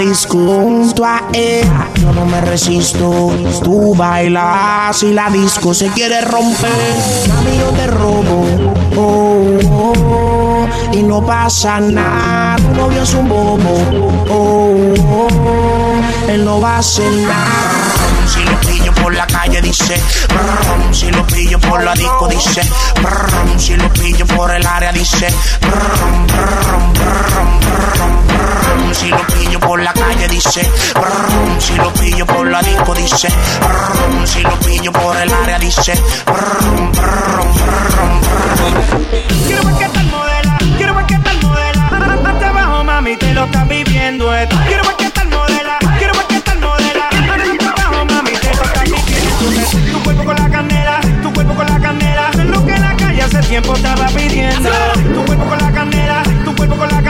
disco junto a él. Yo no me resisto, tú bailas y la disco se quiere romper. Mami, yo te robo, oh, oh, oh, y no pasa nada. Tu novio es un bobo, oh, oh, él no va a hacer nada. Si lo pillo por la calle dice, si lo pillo por la disco dice, si lo pillo por el área dice, brum, brum, brum, si lo pillo por la calle dice, brum, si lo pillo por la disco dice, brum, si lo pillo por el área dice, brum, brum, brum. Quiero ver qué tal modela, quiero ver qué tal modela. Hasta abajo, mami, te lo estás viviendo esto. Quiero ver qué tal modela, quiero ver qué tal modela. Hasta abajo, mami, te lo estás viviendo. Tu cuerpo con la candela, tu cuerpo con la candela. Lo que la calle hace tiempo estaba pidiendo. Tu cuerpo con la candela, tu cuerpo con la candela.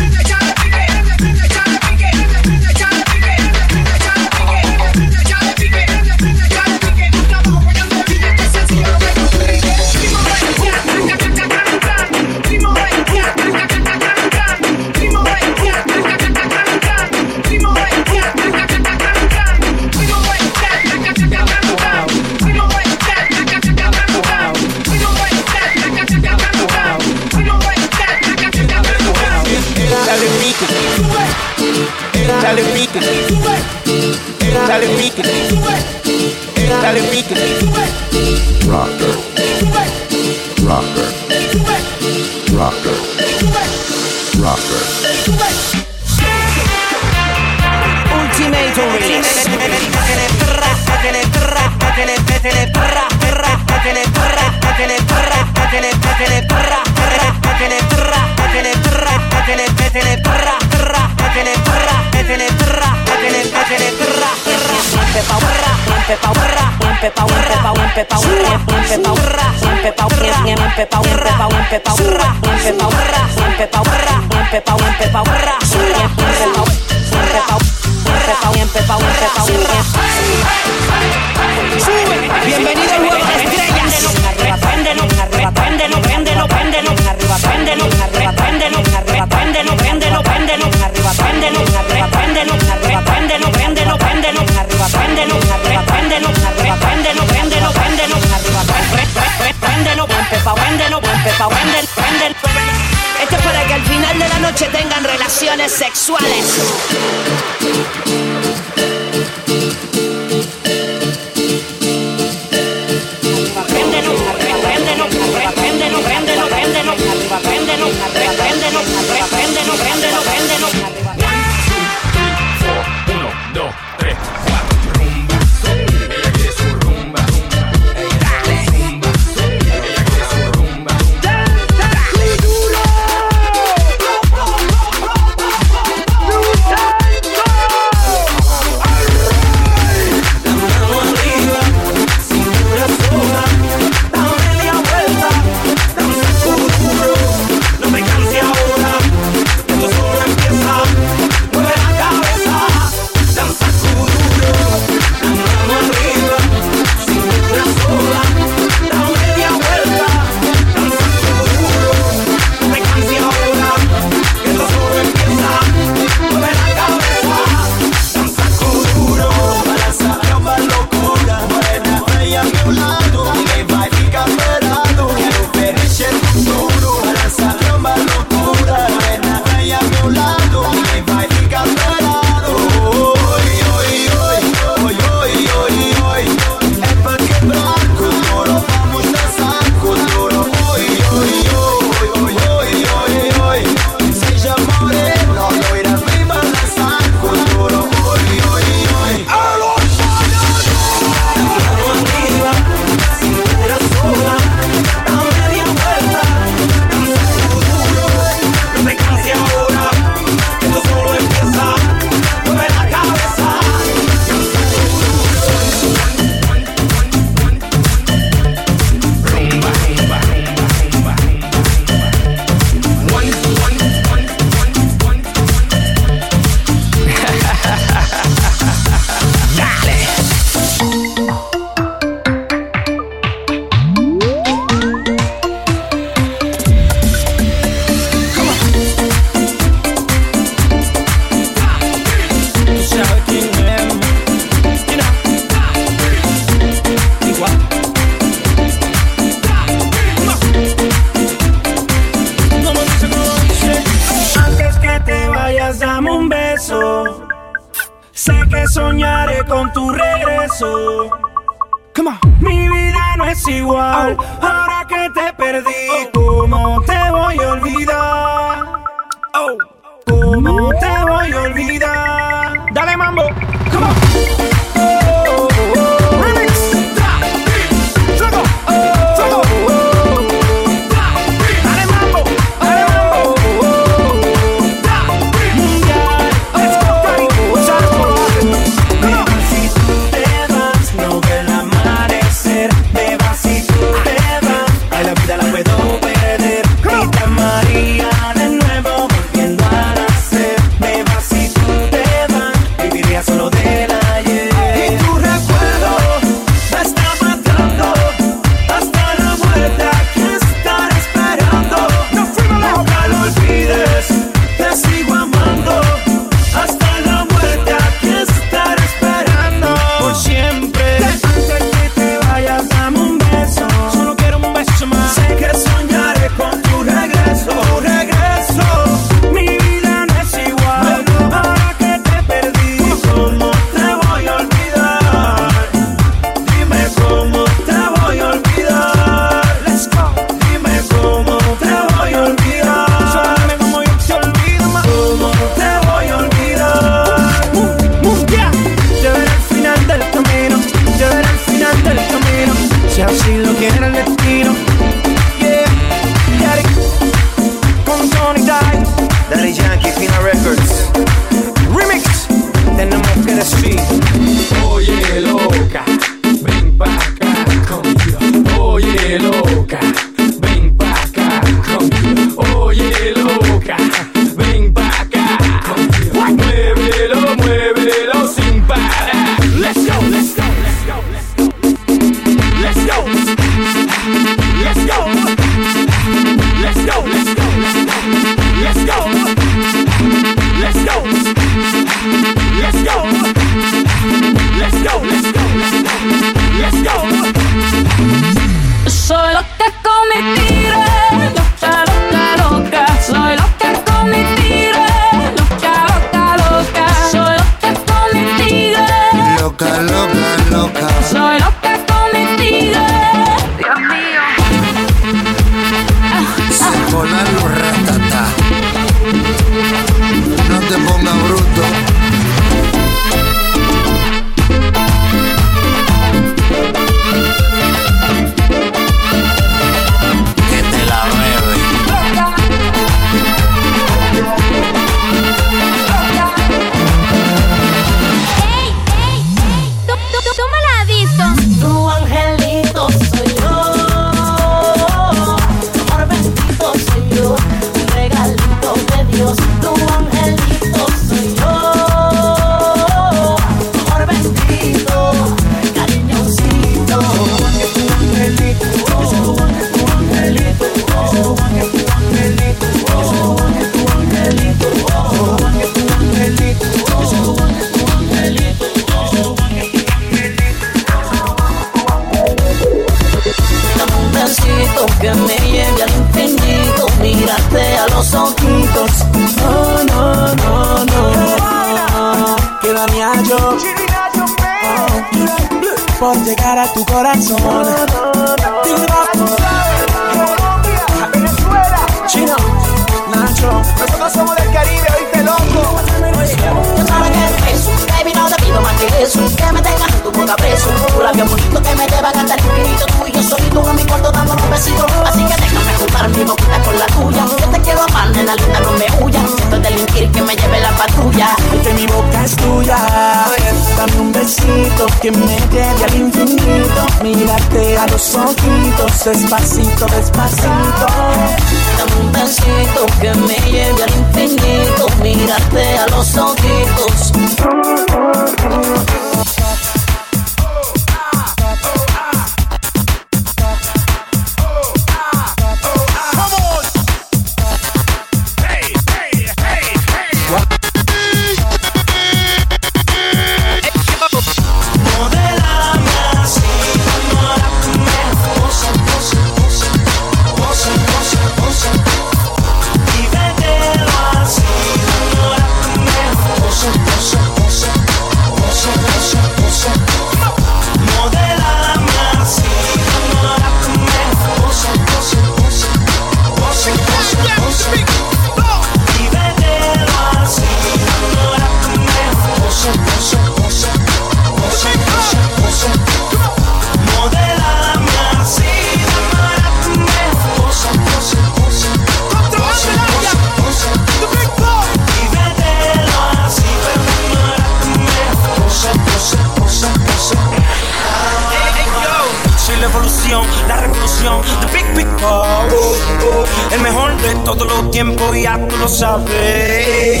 Ya tú lo sabes. Hey.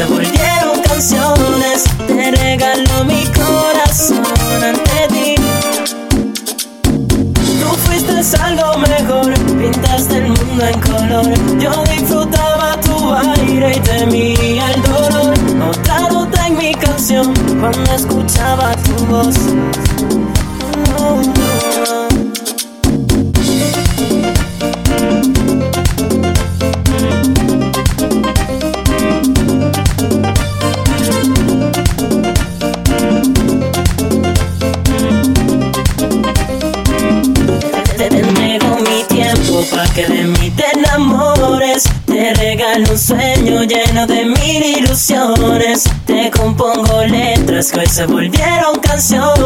se volviera. un sueño lleno de mil ilusiones. Te compongo letras que hoy se volvieron canciones.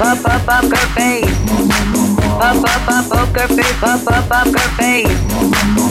up up up her face. Up up up poker face. Up up up her face.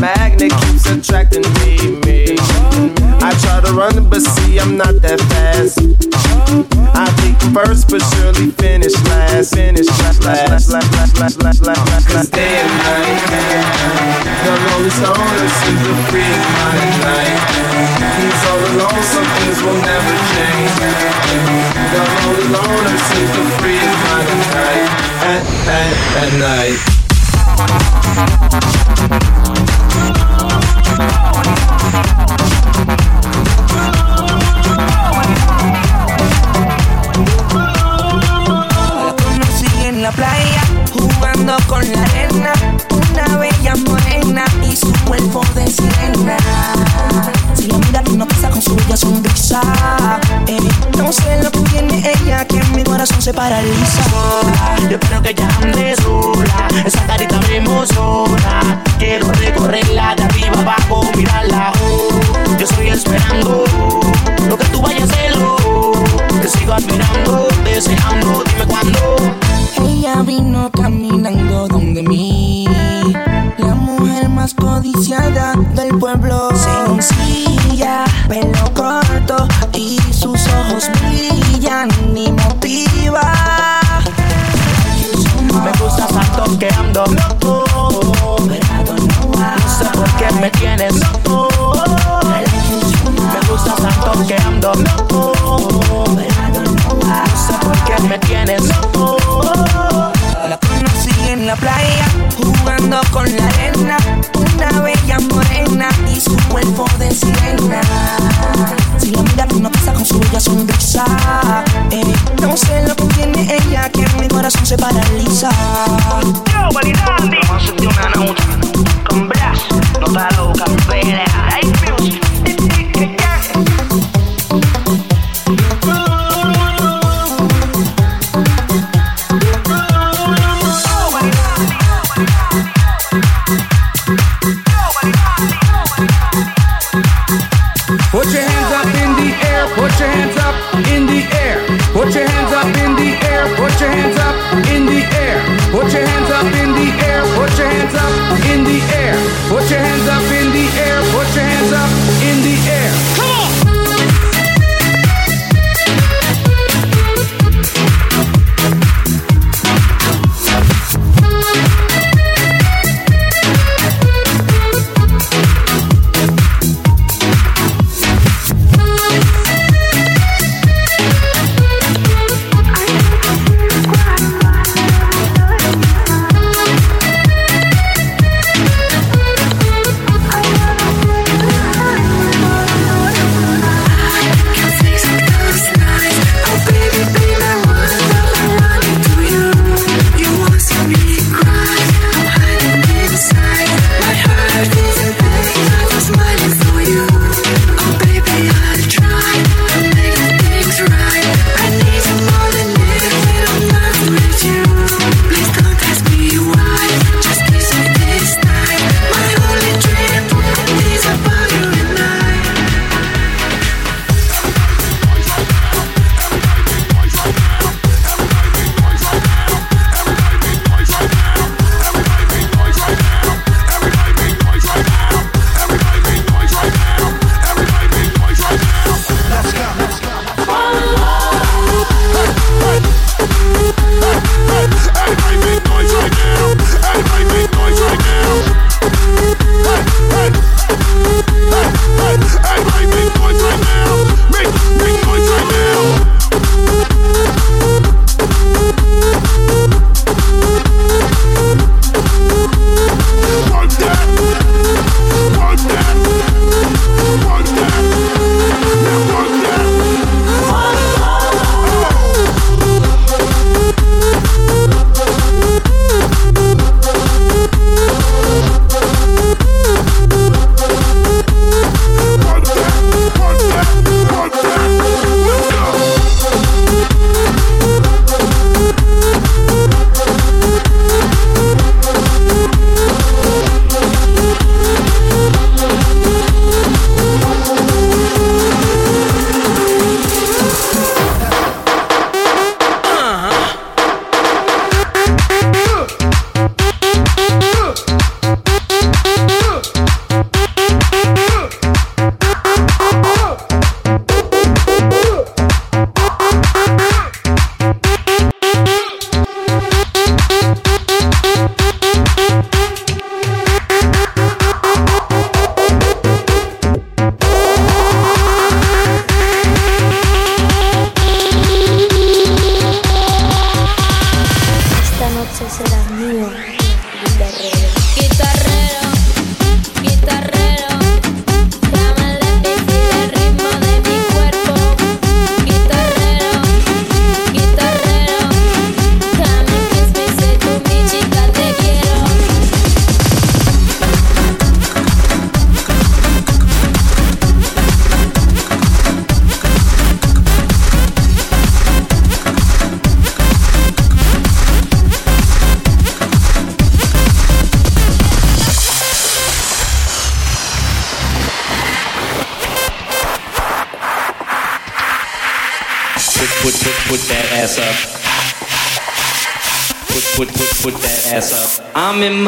Magnet keeps attracting me, me. I try to run, but see I'm not that fast. I think first, but surely finish last. Finish last, last, last, last, last, last, last. Cause day and night, the lonely stoner seems to free his mind all alone, some will never change. The lonely loner seems to free night. At, at, at night. La playa, jugando con la arena. Una bella morena y su cuerpo de sirena. Si la mira no pasa con su bella sonrisa. Eh, no sé lo que tiene ella, que en mi corazón se paraliza. Yo creo que ya ande sola, esa carita me emociona. Quiero recorrerla de arriba abajo, mirarla. oh. Yo estoy esperando lo que tú vayas a hacerlo. Te sigo admirando, deseando, dime cuándo. Ella vino caminando donde mí. La mujer más codiciada del pueblo. Sencilla, pelo corto y sus ojos brillan y motiva. Me gusta tanto que ando loco. No sé por qué me tienes loco. Me gusta tanto que ando loco. No sé por qué me tienes loco. La playa, jugando con la arena. Una bella morena y su cuerpo de sirena. Si la mira no pasa con su bella sonrisa. Eh, no sé lo que tiene ella, que mi corazón se paraliza.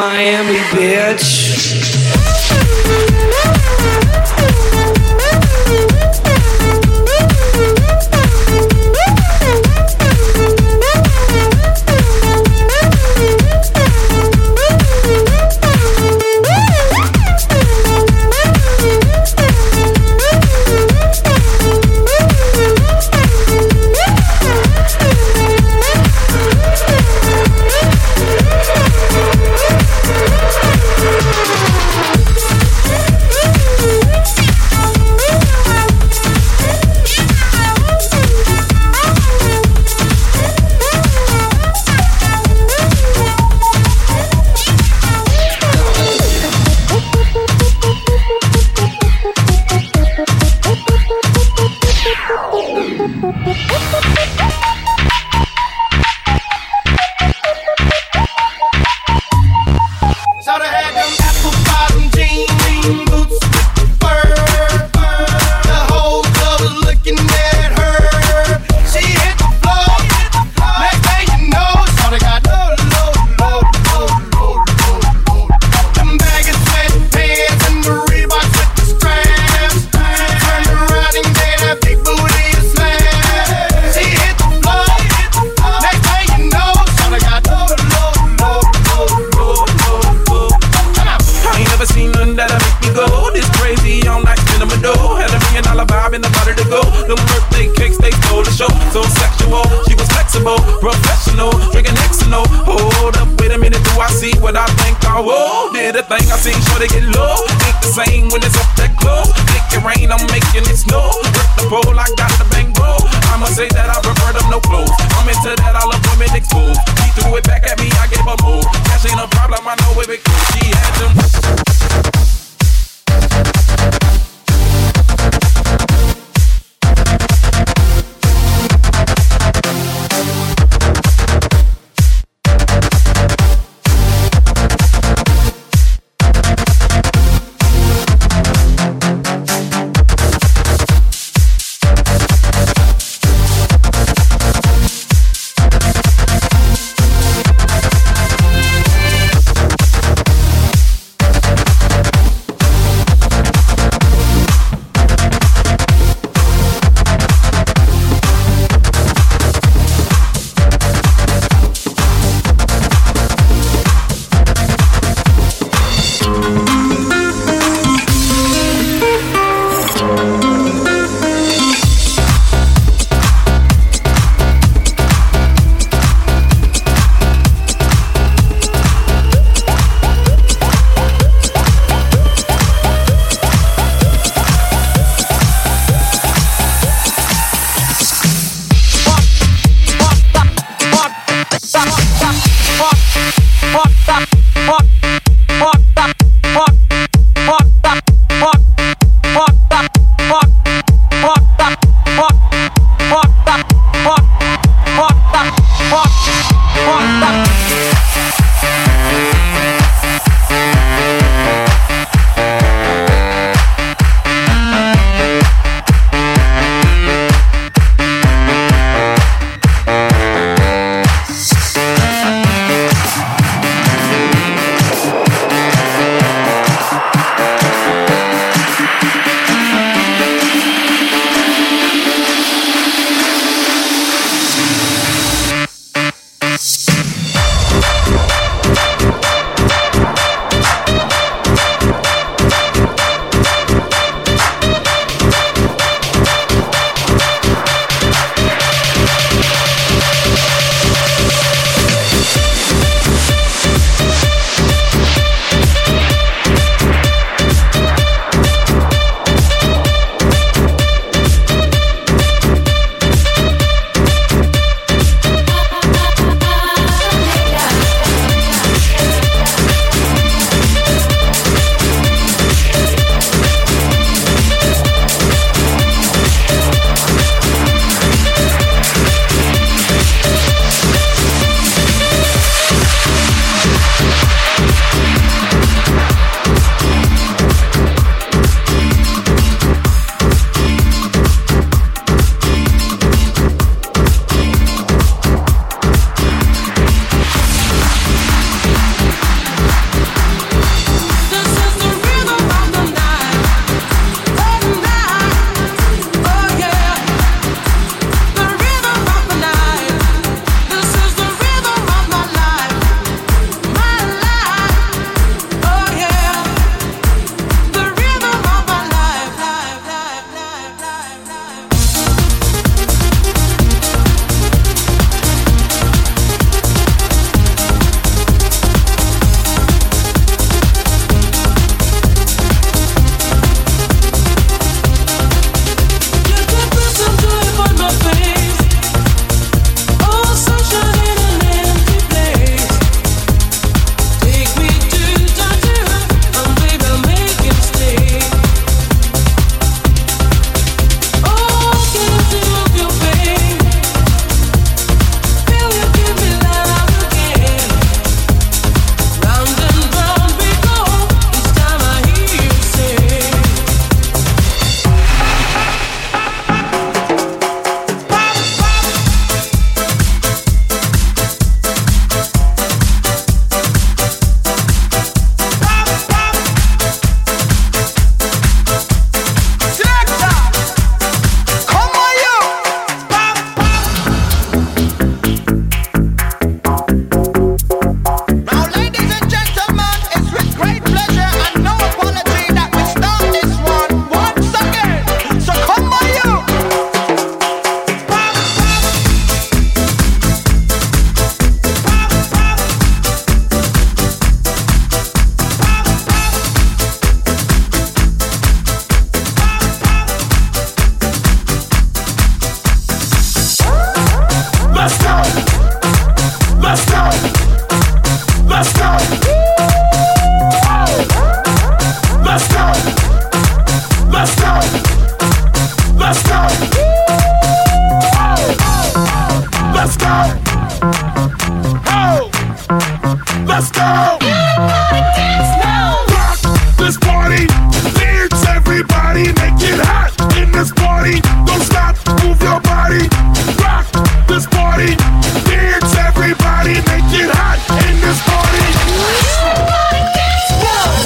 Miami, Let's go. Dance now. Rock this party. Dance everybody. Make it hot in this party. Don't stop. Move your body. Rock this party. Dance everybody. Make it hot in this party. Dance now.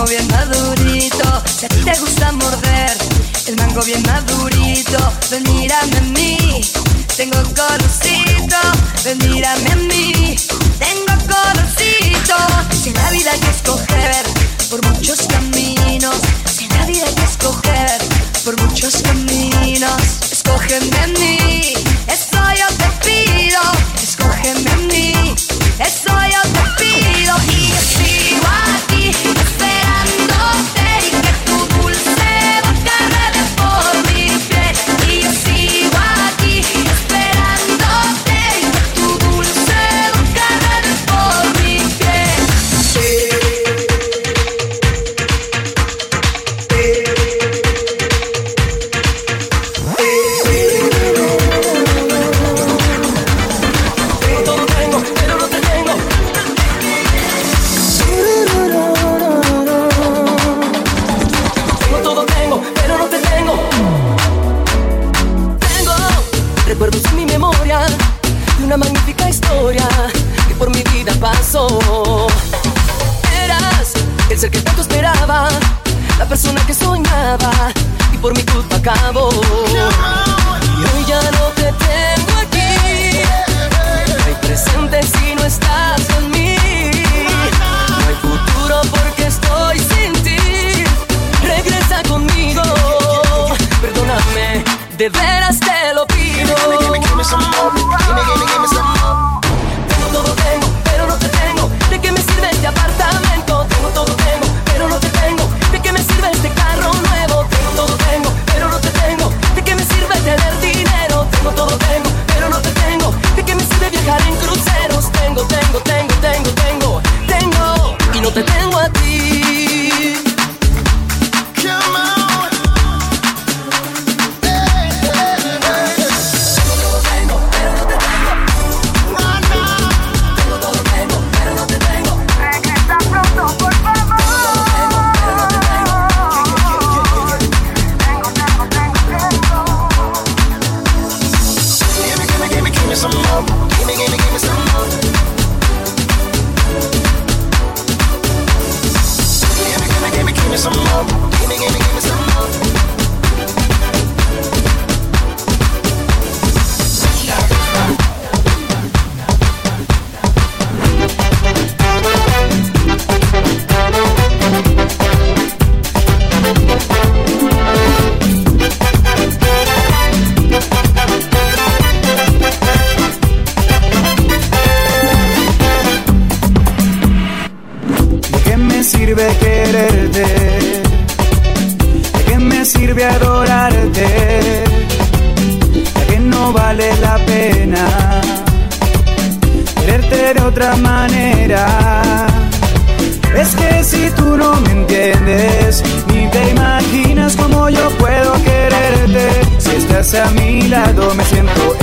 mango bien madurito. Si a ti te gusta morder, el mango bien madurito. Ven, mírame a mí, tengo colorcito. Ven, mírame a mí, tengo colorcito. Si en la vida hay que escoger por muchos caminos, si en la vida hay que escoger por muchos caminos, escógeme a mí. Eso yo te pido, escógeme a mí. Eso yo te pido y así. What? De veras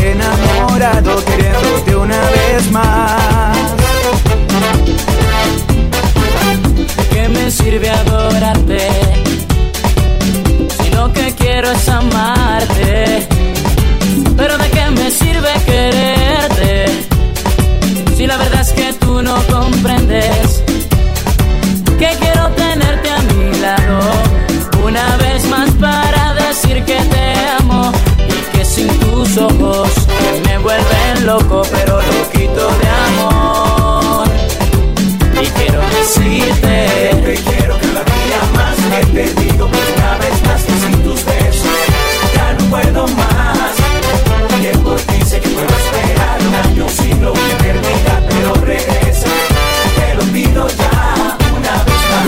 enamorado, queriéndote una vez más. ¿De qué me sirve adorarte? Si lo que quiero es amarte. Pero ¿de qué me sirve quererte? Si la verdad es que tú no comprendes loco, pero loquito de amor. Y quiero decirte Te quiero cada día más que te digo que una vez más que sin tus besos ya no puedo más. Que por ti sé que puedo esperar un año sin lo que eternidad pero regresa. Te lo pido ya una vez más.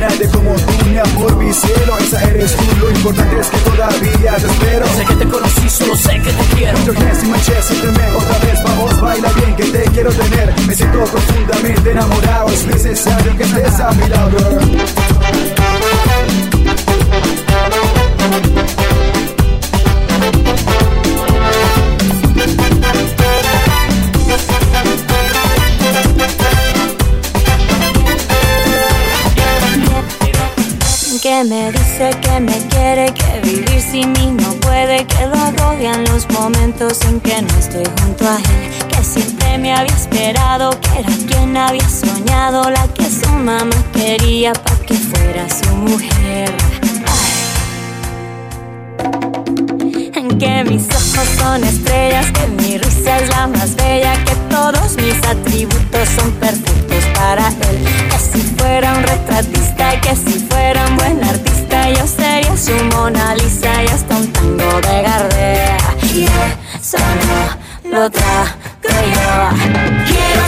Living como tú, mi amor, mi cielo Esa eres tú, lo importante es que todavía te espero. Sé que te conocí, solo sé que te quiero. Put your hands in my chest, siénteme otra vez, vamos, baila bien que te quiero tener. Me siento profundamente enamorado, es necesario que estés a mi lado. girl. que me dice que me quiere, que vivir sin mí no puede, que lo agobian los momentos en que no estoy junto a él, que siempre me había esperado, que era quien había soñado, la que su mamá quería para que fuera su mujer. Ay. En que mis ojos son estrellas, que mi risa es la más bella, que todos mis atributos son perfectos que si fuera un retratista, que si fuera un buen artista, yo sería su Mona Lisa y hasta un tango de Gardea. Y eso no lo trago yo.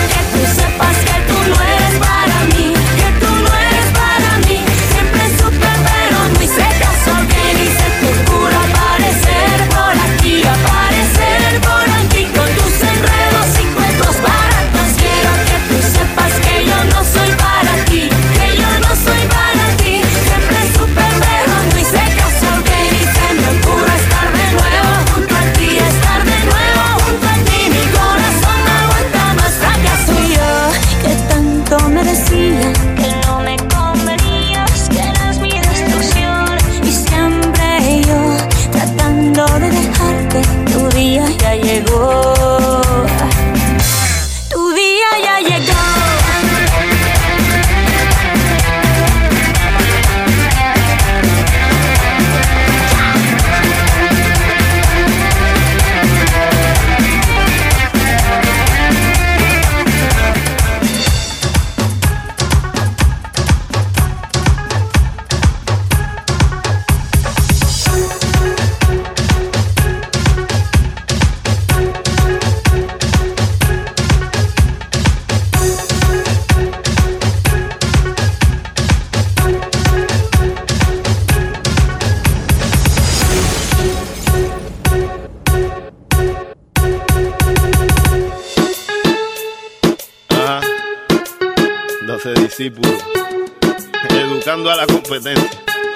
Educando a la competencia.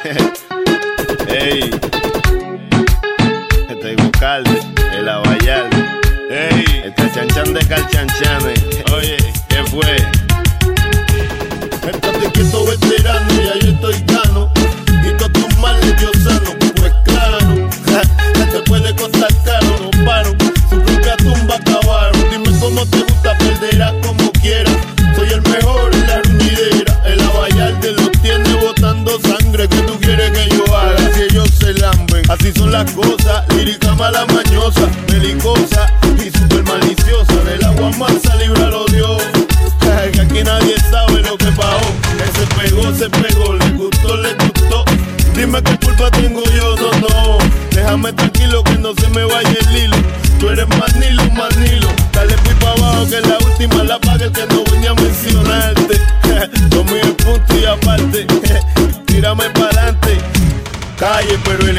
Ey. Este es Bocalde, el Abayalde. Ey. Este chanchan de calchanchane. Oye, ¿qué fue? Estate quieto veterano y ahí estoy gano. Y con tus males yo sano. la cosa, lírica mala mañosa, belicosa y super maliciosa. Del agua mansa, líbralo Dios. que aquí nadie sabe lo que pagó. Se pegó, se pegó, le gustó, le gustó. Dime qué culpa tengo yo, no, no. Déjame tranquilo que no se me vaya el hilo. Tú eres manilo, manilo. Dale fui para abajo que la última la paga que no venía a mencionarte. Tomé el punto y aparte. Tírame para adelante. Calle, pero el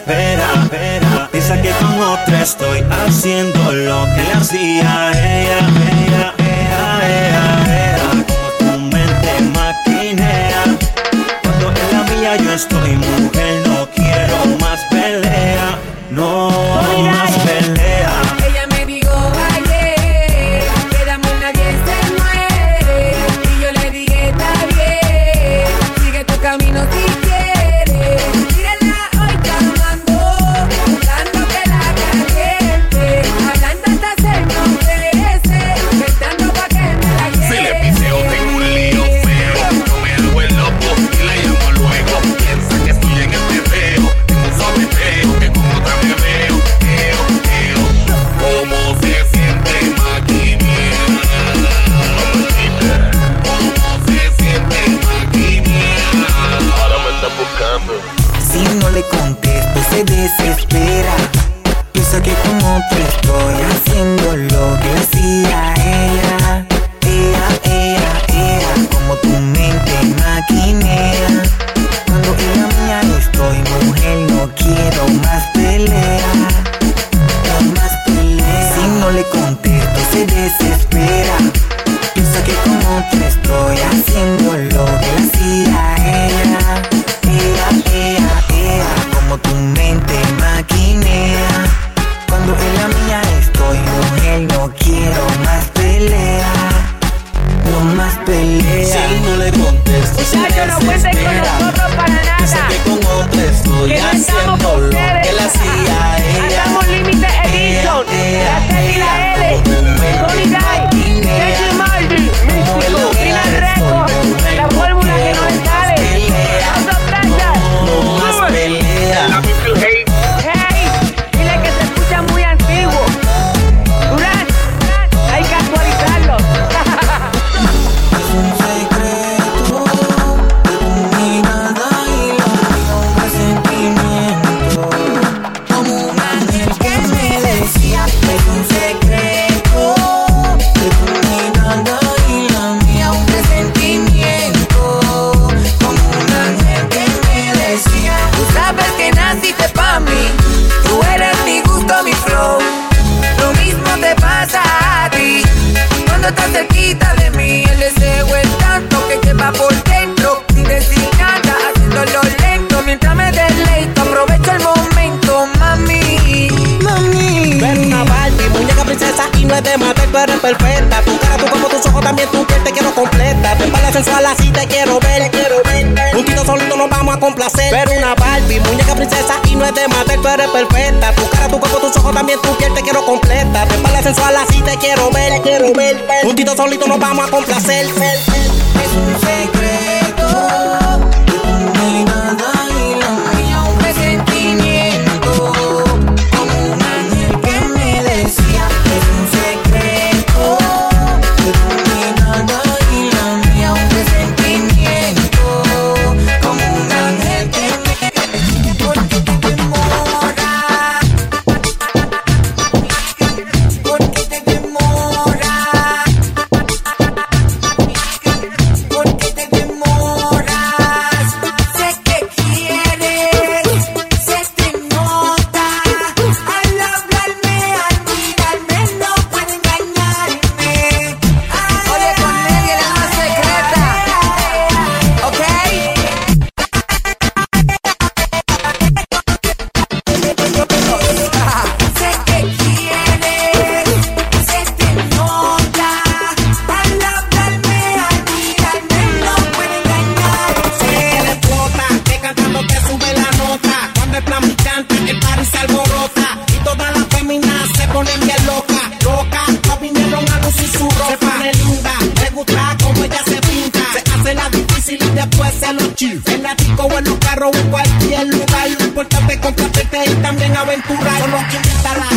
best. Si no le contesto, se desespera. Piensa que con otro estoy haciendo lo que hacía ella. Ella, ella, ella, como tu mente maquinea. Cuando ella mía estoy, mujer, no quiero más pelea. Más pelea. Si no le contesto, se desespera. Piensa que con otro estoy haciendo lo tú eres perfecta. Tu cara, tu cuerpo, tus ojos, también tu piel te quiero completa. Te parece sensual así te quiero ver, te quiero ver. Juntito solito nos vamos a complacer. Gucci. En la tico o en los carros o en cualquier lugar. Lo importante es contratarte y también aventurar. Solo quien está la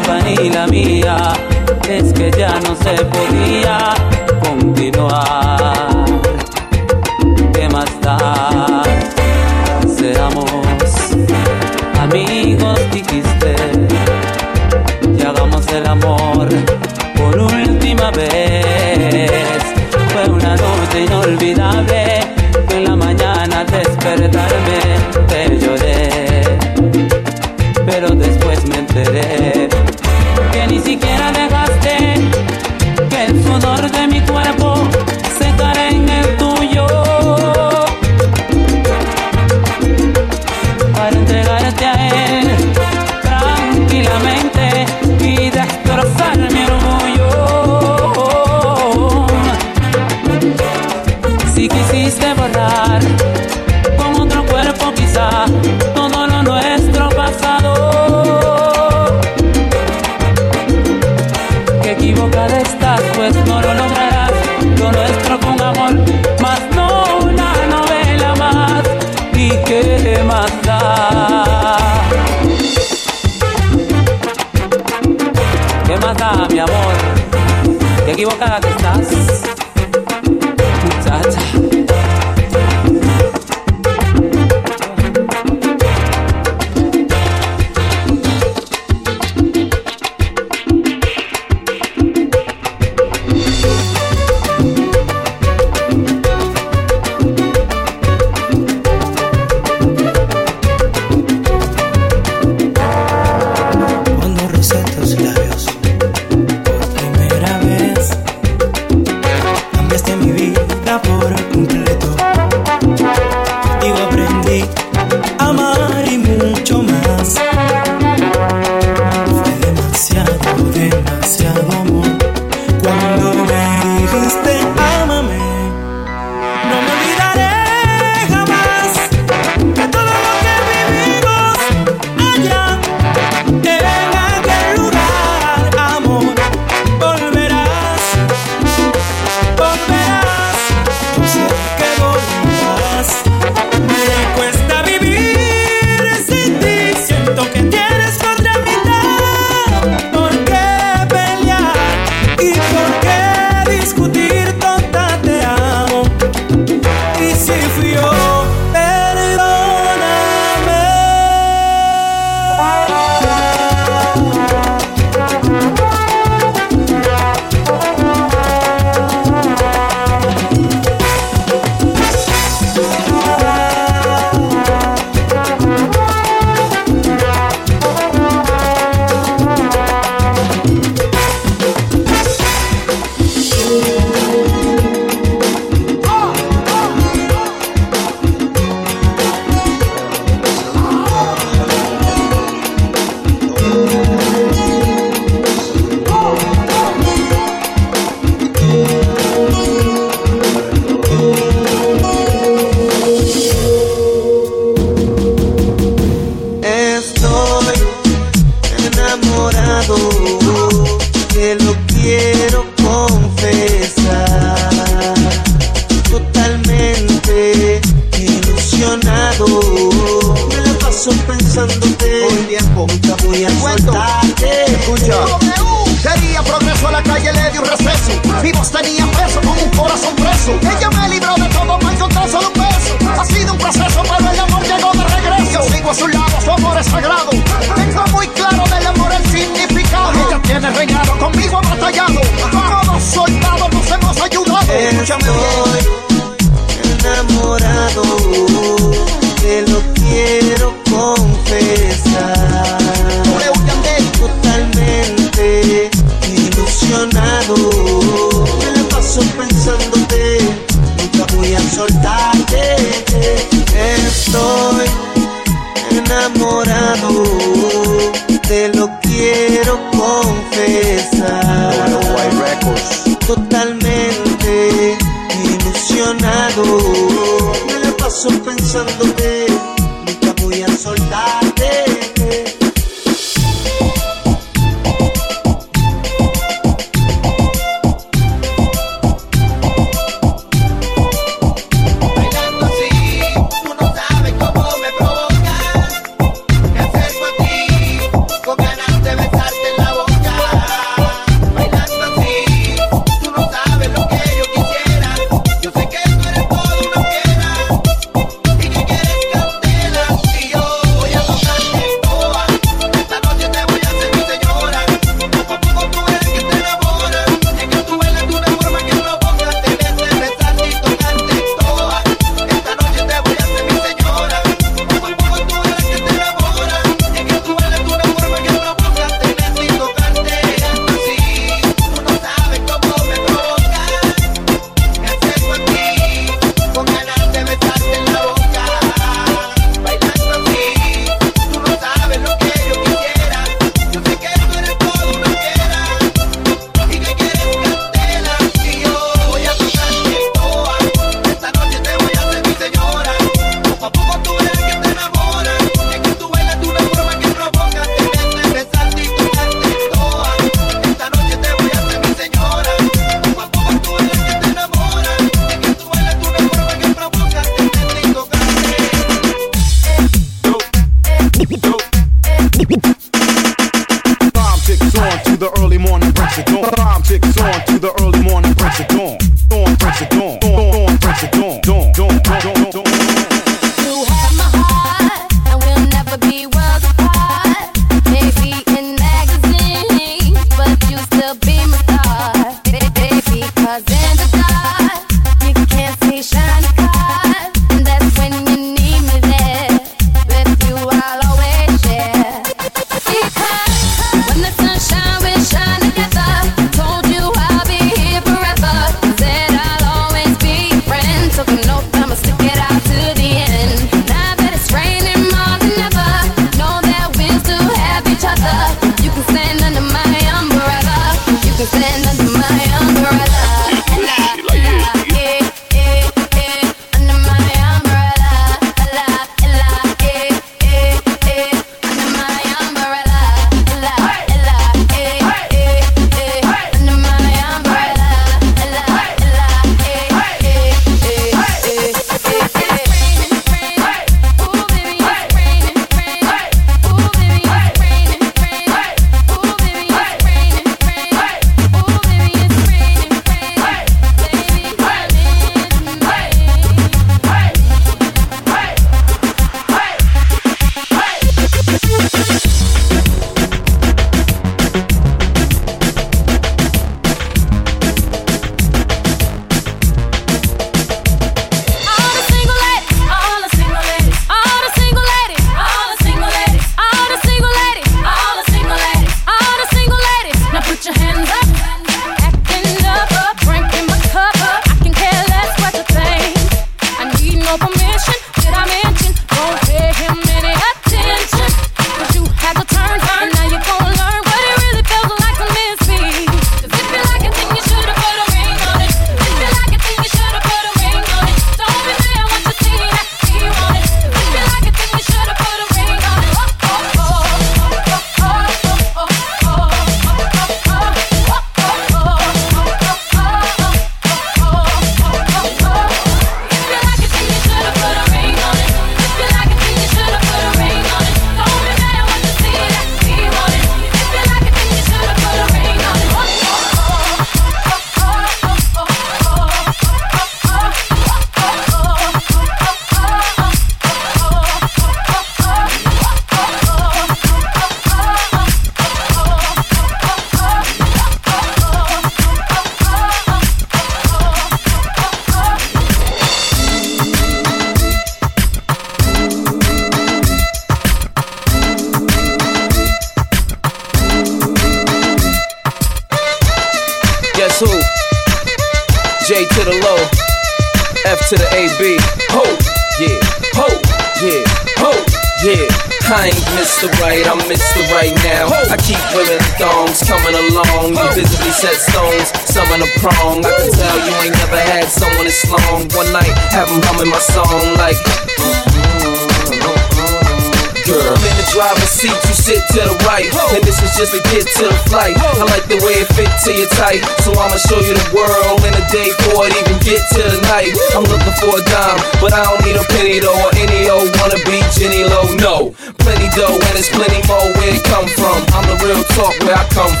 I'ma show you the world in a day before it even get to the night. I'm looking for a dime, but I don't need a penny though, or any old wanna be Jenny Low. No, plenty dough, and it's plenty more where it come from. I'm the real talk where I come from.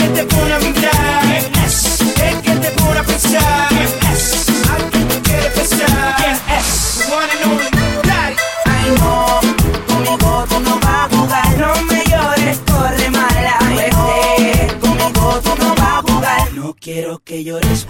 que te pone a ¿quién es? Que te pone a pensar, ¿quién es? Que pensar, ¿quién es? One and only, Ay, no, me llores, corre mala. Ay, conmigo tú no vas a jugar, no quiero que llores.